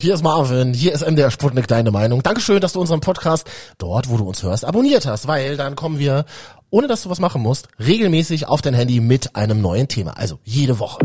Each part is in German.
Hier ist Marvin, hier ist MDR Sputnik, deine Meinung. Dankeschön, dass du unseren Podcast dort, wo du uns hörst, abonniert hast, weil dann kommen wir, ohne dass du was machen musst, regelmäßig auf dein Handy mit einem neuen Thema. Also jede Woche.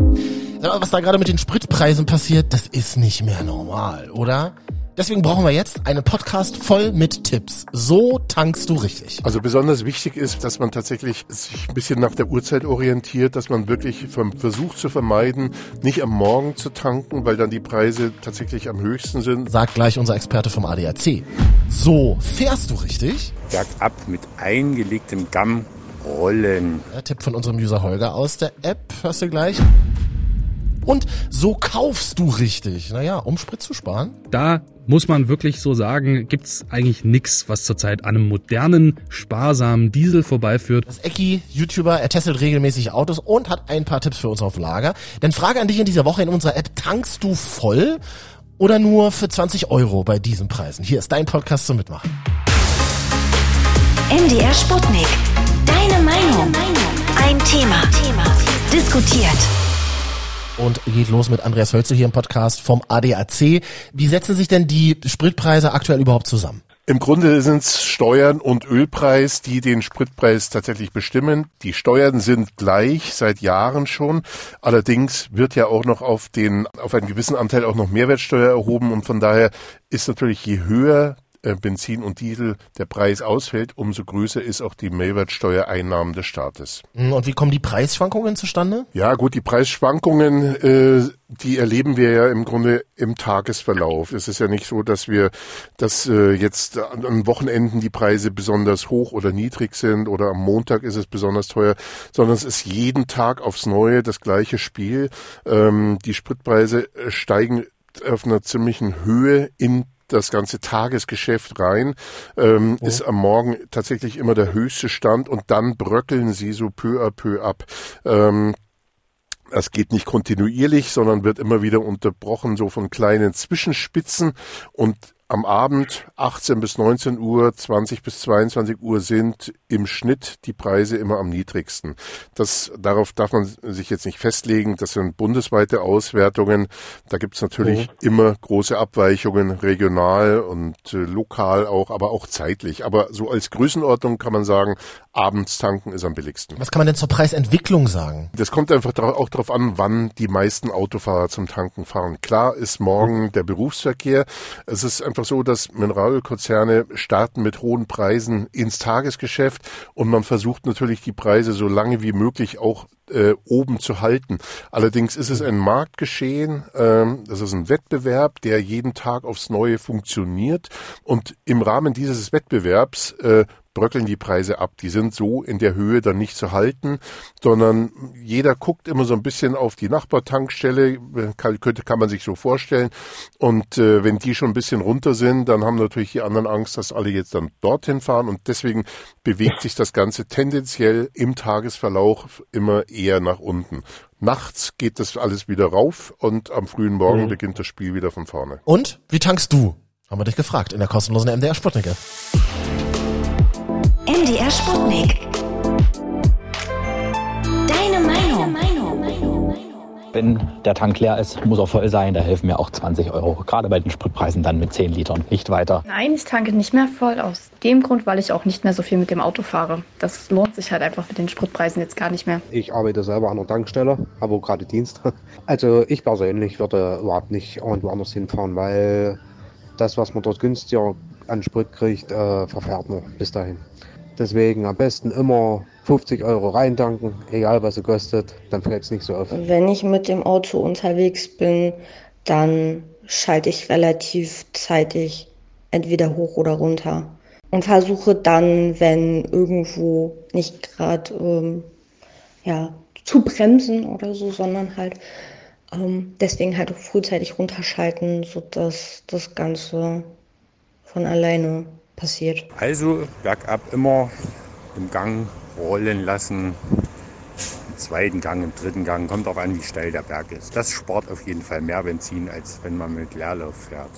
Was da gerade mit den Spritpreisen passiert, das ist nicht mehr normal, oder? Deswegen brauchen wir jetzt einen Podcast voll mit Tipps. So tankst du richtig. Also besonders wichtig ist, dass man tatsächlich sich ein bisschen nach der Uhrzeit orientiert, dass man wirklich versucht zu vermeiden, nicht am Morgen zu tanken, weil dann die Preise tatsächlich am höchsten sind. Sagt gleich unser Experte vom ADAC. So fährst du richtig? Bergab mit eingelegtem Gamm rollen. Der Tipp von unserem User Holger aus der App, hörst du gleich. Und so kaufst du richtig. Naja, um Sprit zu sparen. Da muss man wirklich so sagen, gibt's eigentlich nix, was zurzeit an einem modernen, sparsamen Diesel vorbeiführt. Das Ecki, YouTuber, er testet regelmäßig Autos und hat ein paar Tipps für uns auf Lager. Denn Frage an dich in dieser Woche in unserer App, tankst du voll oder nur für 20 Euro bei diesen Preisen? Hier ist dein Podcast zum Mitmachen. MDR Sputnik. Deine Meinung. Ein Thema. Diskutiert und geht los mit Andreas Hölze hier im Podcast vom ADAC. Wie setzen sich denn die Spritpreise aktuell überhaupt zusammen? Im Grunde sind es Steuern und Ölpreis, die den Spritpreis tatsächlich bestimmen. Die Steuern sind gleich seit Jahren schon. Allerdings wird ja auch noch auf den, auf einen gewissen Anteil auch noch Mehrwertsteuer erhoben und von daher ist natürlich je höher Benzin und Diesel der Preis ausfällt, umso größer ist auch die Mehrwertsteuereinnahmen des Staates. Hm, und wie kommen die Preisschwankungen zustande? Ja, gut, die Preisschwankungen, äh, die erleben wir ja im Grunde im Tagesverlauf. Es ist ja nicht so, dass wir, dass äh, jetzt an Wochenenden die Preise besonders hoch oder niedrig sind oder am Montag ist es besonders teuer, sondern es ist jeden Tag aufs Neue das gleiche Spiel. Ähm, die Spritpreise äh, steigen auf einer ziemlichen Höhe in das ganze Tagesgeschäft rein, ähm, oh. ist am Morgen tatsächlich immer der höchste Stand und dann bröckeln sie so peu à peu ab. Ähm, das geht nicht kontinuierlich, sondern wird immer wieder unterbrochen, so von kleinen Zwischenspitzen. Und am Abend 18 bis 19 Uhr, 20 bis 22 Uhr sind im Schnitt die Preise immer am niedrigsten. Das, darauf darf man sich jetzt nicht festlegen. Das sind bundesweite Auswertungen. Da gibt es natürlich oh. immer große Abweichungen, regional und äh, lokal auch, aber auch zeitlich. Aber so als Größenordnung kann man sagen, abends tanken ist am billigsten. Was kann man denn zur Preisentwicklung sagen? Das kommt einfach auch darauf an, wann die meisten Autofahrer zum Tanken fahren. Klar ist morgen der Berufsverkehr. Es ist einfach so, dass Mineralölkonzerne starten mit hohen Preisen ins Tagesgeschäft und man versucht natürlich die Preise so lange wie möglich auch äh, oben zu halten. Allerdings ist es ein Marktgeschehen, ähm, das ist ein Wettbewerb, der jeden Tag aufs Neue funktioniert und im Rahmen dieses Wettbewerbs äh, bröckeln die Preise ab. Die sind so in der Höhe dann nicht zu halten, sondern jeder guckt immer so ein bisschen auf die Nachbartankstelle, kann, könnte, kann man sich so vorstellen. Und äh, wenn die schon ein bisschen runter sind, dann haben natürlich die anderen Angst, dass alle jetzt dann dorthin fahren. Und deswegen bewegt sich das Ganze tendenziell im Tagesverlauf immer eher nach unten. Nachts geht das alles wieder rauf und am frühen Morgen mhm. beginnt das Spiel wieder von vorne. Und wie tankst du? Haben wir dich gefragt in der kostenlosen MDR Sputnik. MDR Sputnik. Deine Meinung. Wenn der Tank leer ist, muss er voll sein. Da helfen mir auch 20 Euro. Gerade bei den Spritpreisen dann mit 10 Litern. Nicht weiter. Nein, ich tanke nicht mehr voll. Aus dem Grund, weil ich auch nicht mehr so viel mit dem Auto fahre. Das lohnt sich halt einfach mit den Spritpreisen jetzt gar nicht mehr. Ich arbeite selber an der Tankstelle, habe gerade Dienst. Also ich persönlich würde überhaupt nicht irgendwo anders hinfahren, weil das, was man dort günstiger an Sprit kriegt, äh, verfährt man bis dahin. Deswegen am besten immer 50 Euro reintanken, egal was es kostet, dann fällt es nicht so auf. Wenn ich mit dem Auto unterwegs bin, dann schalte ich relativ zeitig entweder hoch oder runter und versuche dann, wenn irgendwo nicht gerade ähm, ja, zu bremsen oder so, sondern halt ähm, deswegen halt auch frühzeitig runterschalten, sodass das Ganze von alleine passiert. Also bergab immer im Gang rollen lassen. Im zweiten Gang, im dritten Gang, kommt auch an, wie steil der Berg ist. Das spart auf jeden Fall mehr Benzin, als wenn man mit Leerlauf fährt.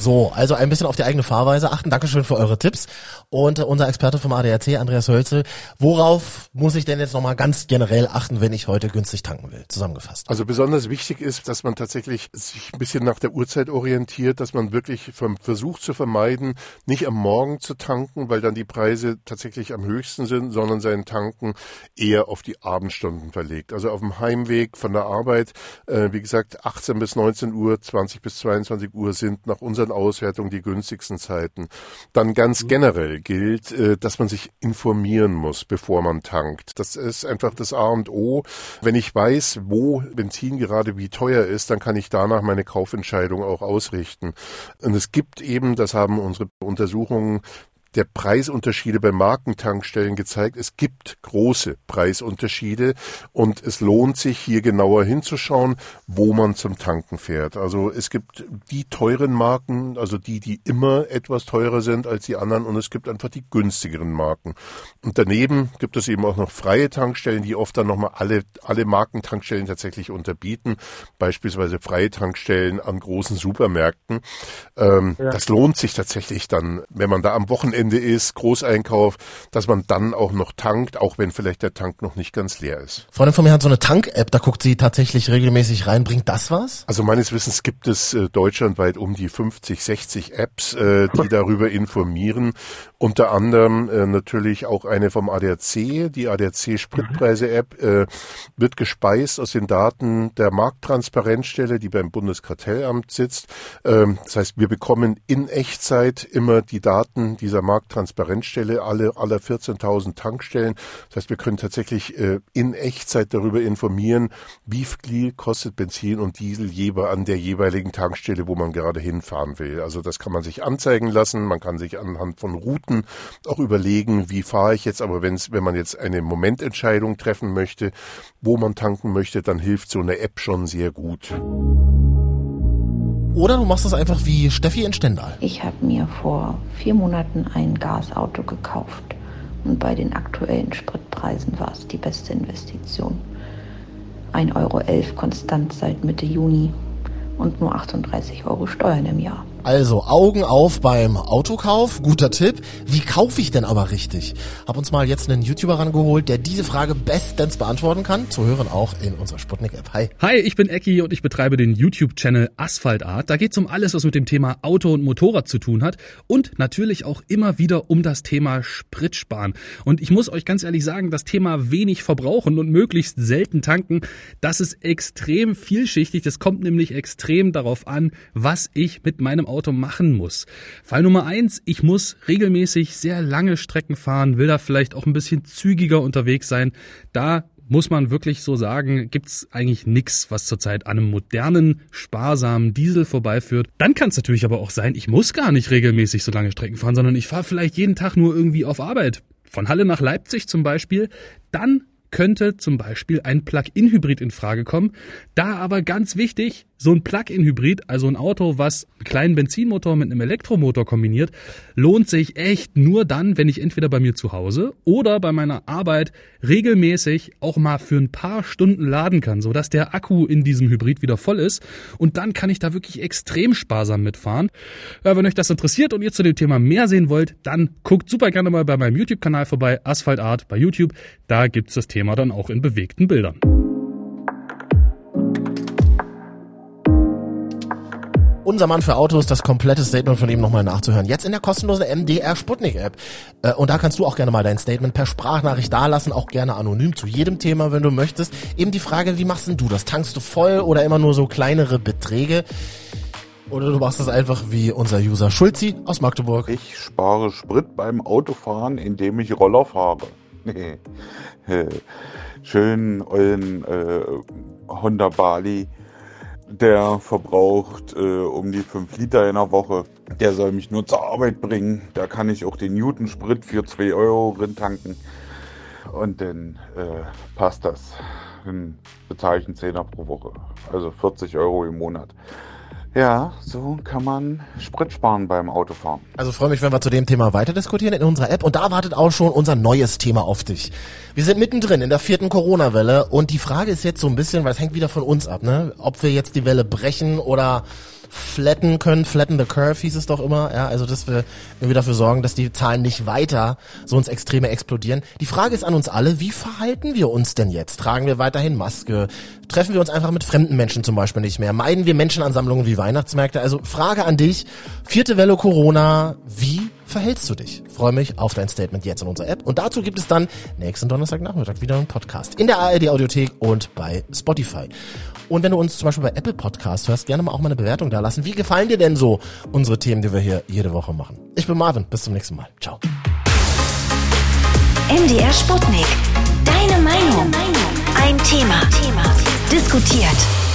So, also ein bisschen auf die eigene Fahrweise achten. Dankeschön für eure Tipps. Und unser Experte vom ADAC, Andreas Hölzel, worauf muss ich denn jetzt nochmal ganz generell achten, wenn ich heute günstig tanken will? Zusammengefasst. Also besonders wichtig ist, dass man tatsächlich sich ein bisschen nach der Uhrzeit orientiert, dass man wirklich versucht zu vermeiden, nicht am Morgen zu tanken, weil dann die Preise tatsächlich am höchsten sind, sondern seinen Tanken eher auf die Abendstunden verlegt. Also auf dem Heimweg von der Arbeit, äh, wie gesagt, 18 bis 19 Uhr, 20 bis 22 Uhr sind nach unseren Auswertungen die günstigsten Zeiten. Dann ganz generell gilt, äh, dass man sich informieren muss, bevor man tankt. Das ist einfach das A und O. Wenn ich weiß, wo Benzin gerade wie teuer ist, dann kann ich danach meine Kaufentscheidung auch ausrichten. Und es gibt eben, das haben unsere Untersuchungen der Preisunterschiede bei Markentankstellen gezeigt. Es gibt große Preisunterschiede und es lohnt sich hier genauer hinzuschauen, wo man zum Tanken fährt. Also es gibt die teuren Marken, also die, die immer etwas teurer sind als die anderen und es gibt einfach die günstigeren Marken. Und daneben gibt es eben auch noch freie Tankstellen, die oft dann nochmal alle, alle Markentankstellen tatsächlich unterbieten. Beispielsweise freie Tankstellen an großen Supermärkten. Ähm, ja. Das lohnt sich tatsächlich dann, wenn man da am Wochenende Wochenende ist, Großeinkauf, dass man dann auch noch tankt, auch wenn vielleicht der Tank noch nicht ganz leer ist. Freundin von mir hat so eine Tank-App, da guckt sie tatsächlich regelmäßig rein. Bringt das was? Also meines Wissens gibt es äh, deutschlandweit um die 50, 60 Apps, äh, die darüber informieren. Unter anderem äh, natürlich auch eine vom ADAC, die ADAC Spritpreise-App, äh, wird gespeist aus den Daten der Markttransparenzstelle, die beim Bundeskartellamt sitzt. Ähm, das heißt, wir bekommen in Echtzeit immer die Daten dieser Markttransparenzstelle alle, aller 14.000 Tankstellen. Das heißt, wir können tatsächlich äh, in Echtzeit darüber informieren, wie viel kostet Benzin und Diesel jeweils an der jeweiligen Tankstelle, wo man gerade hinfahren will. Also das kann man sich anzeigen lassen. Man kann sich anhand von Routen auch überlegen, wie fahre ich jetzt. Aber wenn's, wenn man jetzt eine Momententscheidung treffen möchte, wo man tanken möchte, dann hilft so eine App schon sehr gut. Oder du machst das einfach wie Steffi in Stendal. Ich habe mir vor vier Monaten ein Gasauto gekauft. Und bei den aktuellen Spritpreisen war es die beste Investition. 1,11 Euro konstant seit Mitte Juni und nur 38 Euro Steuern im Jahr. Also Augen auf beim Autokauf, guter Tipp. Wie kaufe ich denn aber richtig? Hab uns mal jetzt einen YouTuber rangeholt, der diese Frage bestens beantworten kann. Zu hören auch in unserer Sputnik-App. Hi. Hi, ich bin Ecki und ich betreibe den YouTube-Channel Asphaltart. Da geht's um alles, was mit dem Thema Auto und Motorrad zu tun hat und natürlich auch immer wieder um das Thema Spritsparen. Und ich muss euch ganz ehrlich sagen, das Thema wenig verbrauchen und möglichst selten tanken, das ist extrem vielschichtig. Das kommt nämlich extrem darauf an, was ich mit meinem Auto machen muss. Fall Nummer eins, ich muss regelmäßig sehr lange Strecken fahren, will da vielleicht auch ein bisschen zügiger unterwegs sein. Da muss man wirklich so sagen, gibt's eigentlich nichts, was zurzeit an einem modernen, sparsamen Diesel vorbeiführt. Dann kann es natürlich aber auch sein, ich muss gar nicht regelmäßig so lange Strecken fahren, sondern ich fahre vielleicht jeden Tag nur irgendwie auf Arbeit. Von Halle nach Leipzig zum Beispiel. Dann könnte zum Beispiel ein Plug-in-Hybrid in Frage kommen. Da aber ganz wichtig, so ein Plug-in-Hybrid, also ein Auto, was einen kleinen Benzinmotor mit einem Elektromotor kombiniert, lohnt sich echt nur dann, wenn ich entweder bei mir zu Hause oder bei meiner Arbeit regelmäßig auch mal für ein paar Stunden laden kann, sodass der Akku in diesem Hybrid wieder voll ist. Und dann kann ich da wirklich extrem sparsam mitfahren. Ja, wenn euch das interessiert und ihr zu dem Thema mehr sehen wollt, dann guckt super gerne mal bei meinem YouTube-Kanal vorbei, Asphalt Art bei YouTube. Da gibt's das Thema dann auch in bewegten Bildern. unser Mann für Autos, das komplette Statement von ihm nochmal nachzuhören. Jetzt in der kostenlosen MDR Sputnik App. Äh, und da kannst du auch gerne mal dein Statement per Sprachnachricht dalassen, auch gerne anonym zu jedem Thema, wenn du möchtest. Eben die Frage, wie machst denn du das? Tankst du voll oder immer nur so kleinere Beträge? Oder du machst das einfach wie unser User Schulzi aus Magdeburg. Ich spare Sprit beim Autofahren, indem ich Roller fahre. Schön euren äh, Honda Bali der verbraucht äh, um die 5 Liter in der Woche. Der soll mich nur zur Arbeit bringen. Da kann ich auch den Newton Sprit für 2 Euro drin tanken. Und dann äh, passt das. Dann bezahle ich einen Zehner pro Woche. Also 40 Euro im Monat. Ja, so kann man Sprit sparen beim Autofahren. Also freue mich, wenn wir zu dem Thema weiter diskutieren in unserer App. Und da wartet auch schon unser neues Thema auf dich. Wir sind mittendrin in der vierten Corona-Welle und die Frage ist jetzt so ein bisschen, weil es hängt wieder von uns ab, ne? Ob wir jetzt die Welle brechen oder flatten können. Flatten the curve hieß es doch immer. Ja, also dass wir irgendwie dafür sorgen, dass die Zahlen nicht weiter so ins Extreme explodieren. Die Frage ist an uns alle, wie verhalten wir uns denn jetzt? Tragen wir weiterhin Maske? Treffen wir uns einfach mit fremden Menschen zum Beispiel nicht mehr? Meiden wir Menschenansammlungen wie Weihnachtsmärkte? Also Frage an dich. Vierte Welle Corona. Wie verhältst du dich? Freue mich auf dein Statement jetzt in unserer App. Und dazu gibt es dann nächsten Donnerstagnachmittag wieder einen Podcast in der ARD Audiothek und bei Spotify. Und wenn du uns zum Beispiel bei Apple Podcast hörst, gerne mal auch mal eine Bewertung da lassen. Wie gefallen dir denn so unsere Themen, die wir hier jede Woche machen? Ich bin Marvin. Bis zum nächsten Mal. Ciao. MDR Sputnik. Deine Meinung. Ein Thema. Diskutiert.